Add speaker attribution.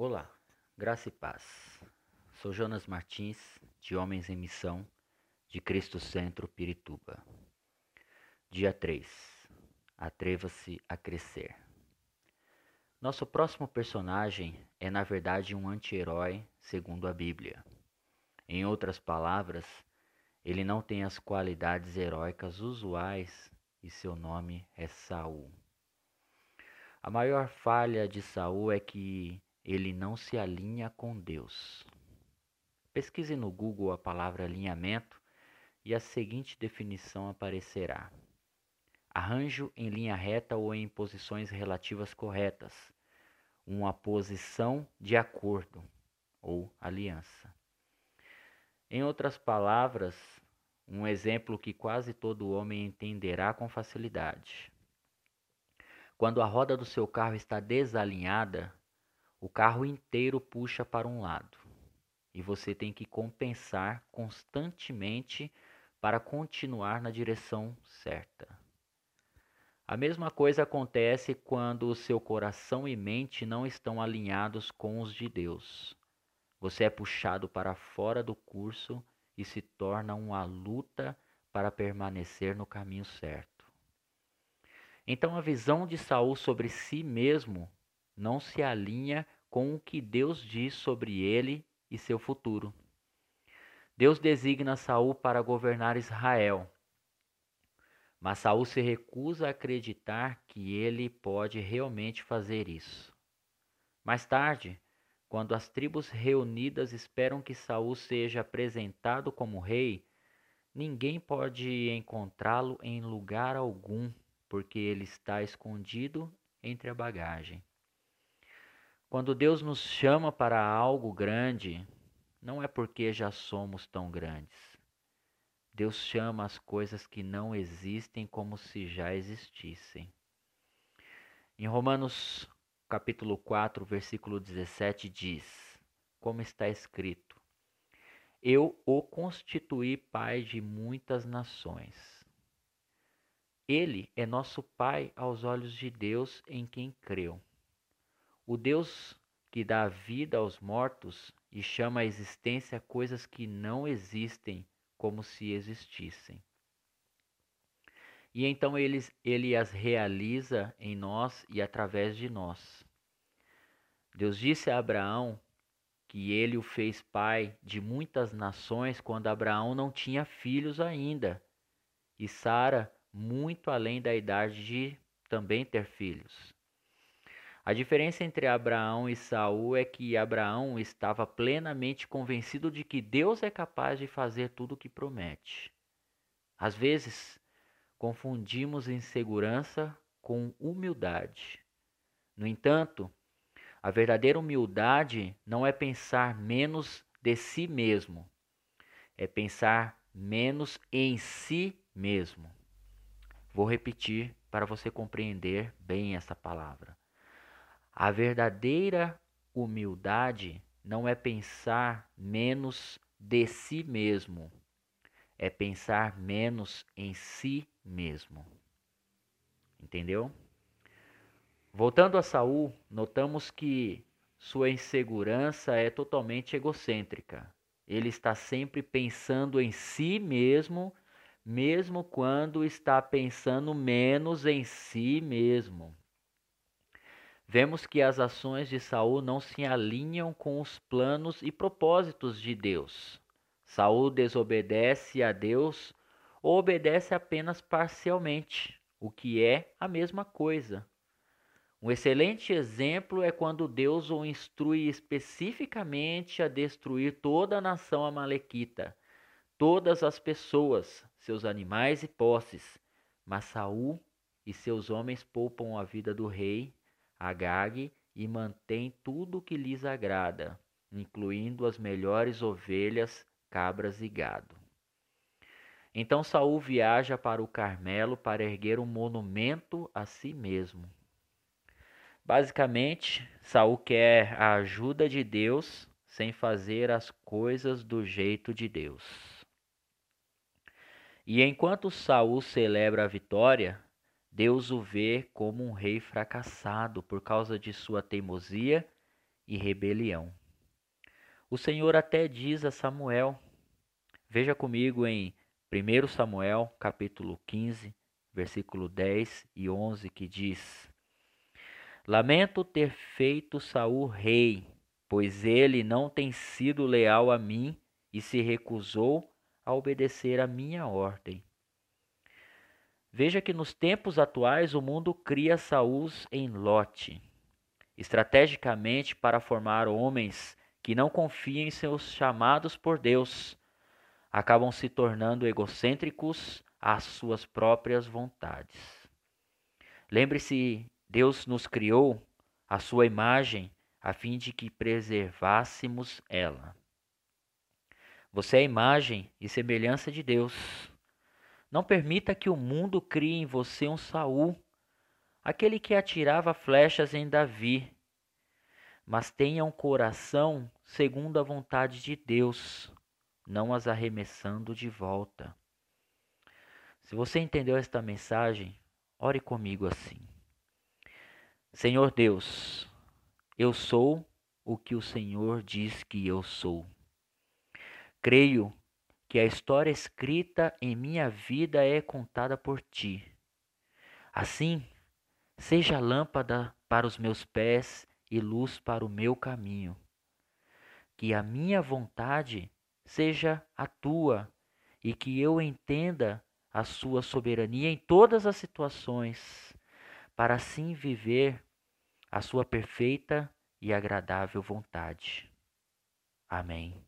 Speaker 1: Olá, graça e paz. Sou Jonas Martins, de Homens em Missão, de Cristo Centro, Pirituba. Dia 3. Atreva-se a crescer. Nosso próximo personagem é, na verdade, um anti-herói, segundo a Bíblia. Em outras palavras, ele não tem as qualidades heróicas usuais e seu nome é Saul. A maior falha de Saul é que ele não se alinha com Deus. Pesquise no Google a palavra alinhamento e a seguinte definição aparecerá: arranjo em linha reta ou em posições relativas corretas, uma posição de acordo ou aliança. Em outras palavras, um exemplo que quase todo homem entenderá com facilidade. Quando a roda do seu carro está desalinhada, o carro inteiro puxa para um lado e você tem que compensar constantemente para continuar na direção certa. A mesma coisa acontece quando o seu coração e mente não estão alinhados com os de Deus. Você é puxado para fora do curso e se torna uma luta para permanecer no caminho certo. Então a visão de Saul sobre si mesmo não se alinha com o que Deus diz sobre ele e seu futuro. Deus designa Saul para governar Israel. Mas Saul se recusa a acreditar que ele pode realmente fazer isso. Mais tarde, quando as tribos reunidas esperam que Saul seja apresentado como rei, ninguém pode encontrá-lo em lugar algum, porque ele está escondido entre a bagagem. Quando Deus nos chama para algo grande, não é porque já somos tão grandes. Deus chama as coisas que não existem como se já existissem. Em Romanos capítulo 4, versículo 17 diz: Como está escrito: Eu o constituí pai de muitas nações. Ele é nosso pai aos olhos de Deus em quem creu. O Deus que dá vida aos mortos e chama à existência coisas que não existem como se existissem. E então ele, ele as realiza em nós e através de nós. Deus disse a Abraão que ele o fez pai de muitas nações quando Abraão não tinha filhos ainda, e Sara muito além da idade de também ter filhos. A diferença entre Abraão e Saul é que Abraão estava plenamente convencido de que Deus é capaz de fazer tudo o que promete. Às vezes, confundimos insegurança com humildade. No entanto, a verdadeira humildade não é pensar menos de si mesmo, é pensar menos em si mesmo. Vou repetir para você compreender bem essa palavra. A verdadeira humildade não é pensar menos de si mesmo, é pensar menos em si mesmo. Entendeu? Voltando a Saul, notamos que sua insegurança é totalmente egocêntrica. Ele está sempre pensando em si mesmo, mesmo quando está pensando menos em si mesmo. Vemos que as ações de Saul não se alinham com os planos e propósitos de Deus. Saul desobedece a Deus ou obedece apenas parcialmente, o que é a mesma coisa. Um excelente exemplo é quando Deus o instrui especificamente a destruir toda a nação amalequita, todas as pessoas, seus animais e posses. Mas Saul e seus homens poupam a vida do rei Agag e mantém tudo o que lhes agrada, incluindo as melhores ovelhas, cabras e gado. Então Saul viaja para o Carmelo para erguer um monumento a si mesmo. Basicamente, Saul quer a ajuda de Deus sem fazer as coisas do jeito de Deus. E enquanto Saul celebra a vitória, Deus o vê como um rei fracassado por causa de sua teimosia e rebelião. O Senhor até diz a Samuel, veja comigo em 1 Samuel, capítulo 15, versículo 10 e 11, que diz: Lamento ter feito Saul rei, pois ele não tem sido leal a mim e se recusou a obedecer a minha ordem. Veja que nos tempos atuais o mundo cria Saús em lote, estrategicamente para formar homens que não confiam em seus chamados por Deus, acabam se tornando egocêntricos às suas próprias vontades. Lembre-se, Deus nos criou à sua imagem a fim de que preservássemos ela. Você é a imagem e semelhança de Deus. Não permita que o mundo crie em você um Saul, aquele que atirava flechas em Davi, mas tenha um coração segundo a vontade de Deus, não as arremessando de volta. Se você entendeu esta mensagem, ore comigo assim. Senhor Deus, eu sou o que o Senhor diz que eu sou. Creio que a história escrita em minha vida é contada por ti. Assim, seja lâmpada para os meus pés e luz para o meu caminho. Que a minha vontade seja a tua e que eu entenda a sua soberania em todas as situações, para assim viver a sua perfeita e agradável vontade. Amém.